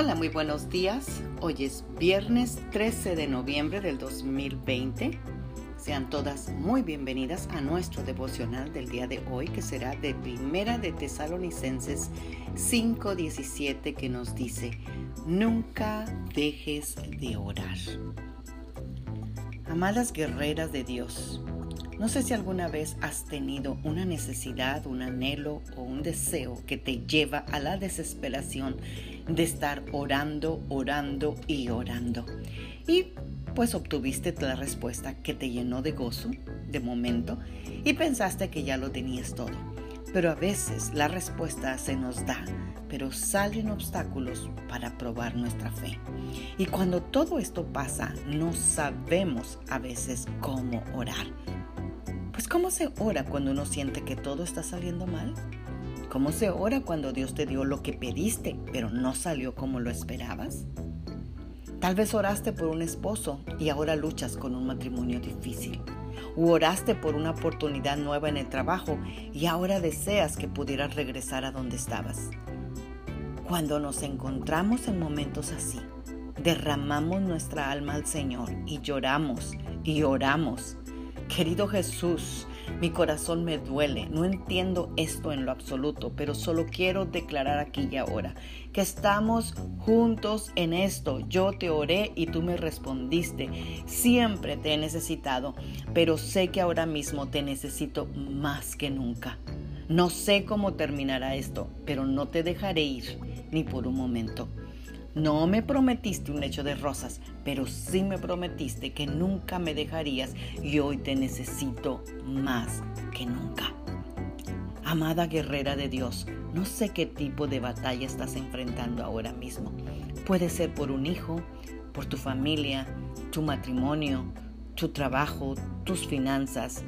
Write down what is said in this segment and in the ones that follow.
Hola, muy buenos días. Hoy es viernes 13 de noviembre del 2020. Sean todas muy bienvenidas a nuestro devocional del día de hoy, que será de Primera de Tesalonicenses 5:17, que nos dice, nunca dejes de orar. Amadas guerreras de Dios, no sé si alguna vez has tenido una necesidad, un anhelo o un deseo que te lleva a la desesperación de estar orando, orando y orando. Y pues obtuviste la respuesta que te llenó de gozo, de momento, y pensaste que ya lo tenías todo. Pero a veces la respuesta se nos da, pero salen obstáculos para probar nuestra fe. Y cuando todo esto pasa, no sabemos a veces cómo orar. Pues ¿cómo se ora cuando uno siente que todo está saliendo mal? ¿Cómo se ora cuando Dios te dio lo que pediste, pero no salió como lo esperabas? Tal vez oraste por un esposo y ahora luchas con un matrimonio difícil. O oraste por una oportunidad nueva en el trabajo y ahora deseas que pudieras regresar a donde estabas. Cuando nos encontramos en momentos así, derramamos nuestra alma al Señor y lloramos y oramos Querido Jesús, mi corazón me duele, no entiendo esto en lo absoluto, pero solo quiero declarar aquí y ahora que estamos juntos en esto. Yo te oré y tú me respondiste. Siempre te he necesitado, pero sé que ahora mismo te necesito más que nunca. No sé cómo terminará esto, pero no te dejaré ir ni por un momento. No me prometiste un lecho de rosas, pero sí me prometiste que nunca me dejarías y hoy te necesito más que nunca. Amada guerrera de Dios, no sé qué tipo de batalla estás enfrentando ahora mismo. Puede ser por un hijo, por tu familia, tu matrimonio, tu trabajo, tus finanzas,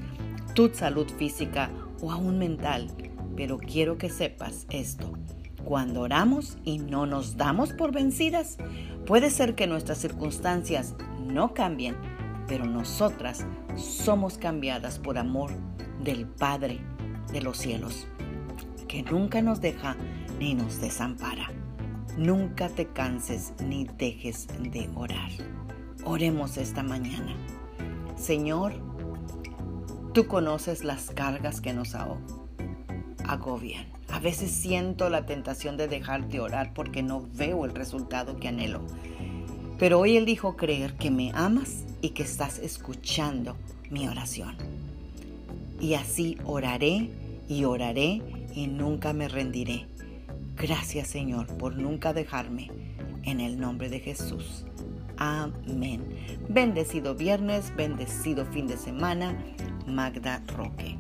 tu salud física o aún mental. Pero quiero que sepas esto. Cuando oramos y no nos damos por vencidas, puede ser que nuestras circunstancias no cambien, pero nosotras somos cambiadas por amor del Padre de los cielos, que nunca nos deja ni nos desampara. Nunca te canses ni dejes de orar. Oremos esta mañana. Señor, tú conoces las cargas que nos agobian a veces siento la tentación de dejar de orar porque no veo el resultado que anhelo. Pero hoy elijo creer que me amas y que estás escuchando mi oración. Y así oraré y oraré y nunca me rendiré. Gracias Señor por nunca dejarme. En el nombre de Jesús. Amén. Bendecido viernes, bendecido fin de semana. Magda Roque.